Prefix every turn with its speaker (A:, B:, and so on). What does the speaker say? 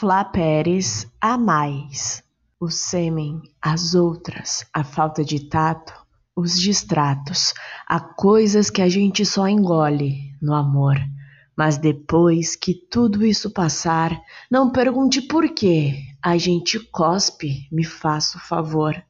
A: Flá a mais. O sêmen, as outras, a falta de tato, os distratos, há coisas que a gente só engole no amor. Mas depois que tudo isso passar, não pergunte por quê, a gente cospe, me faça o favor.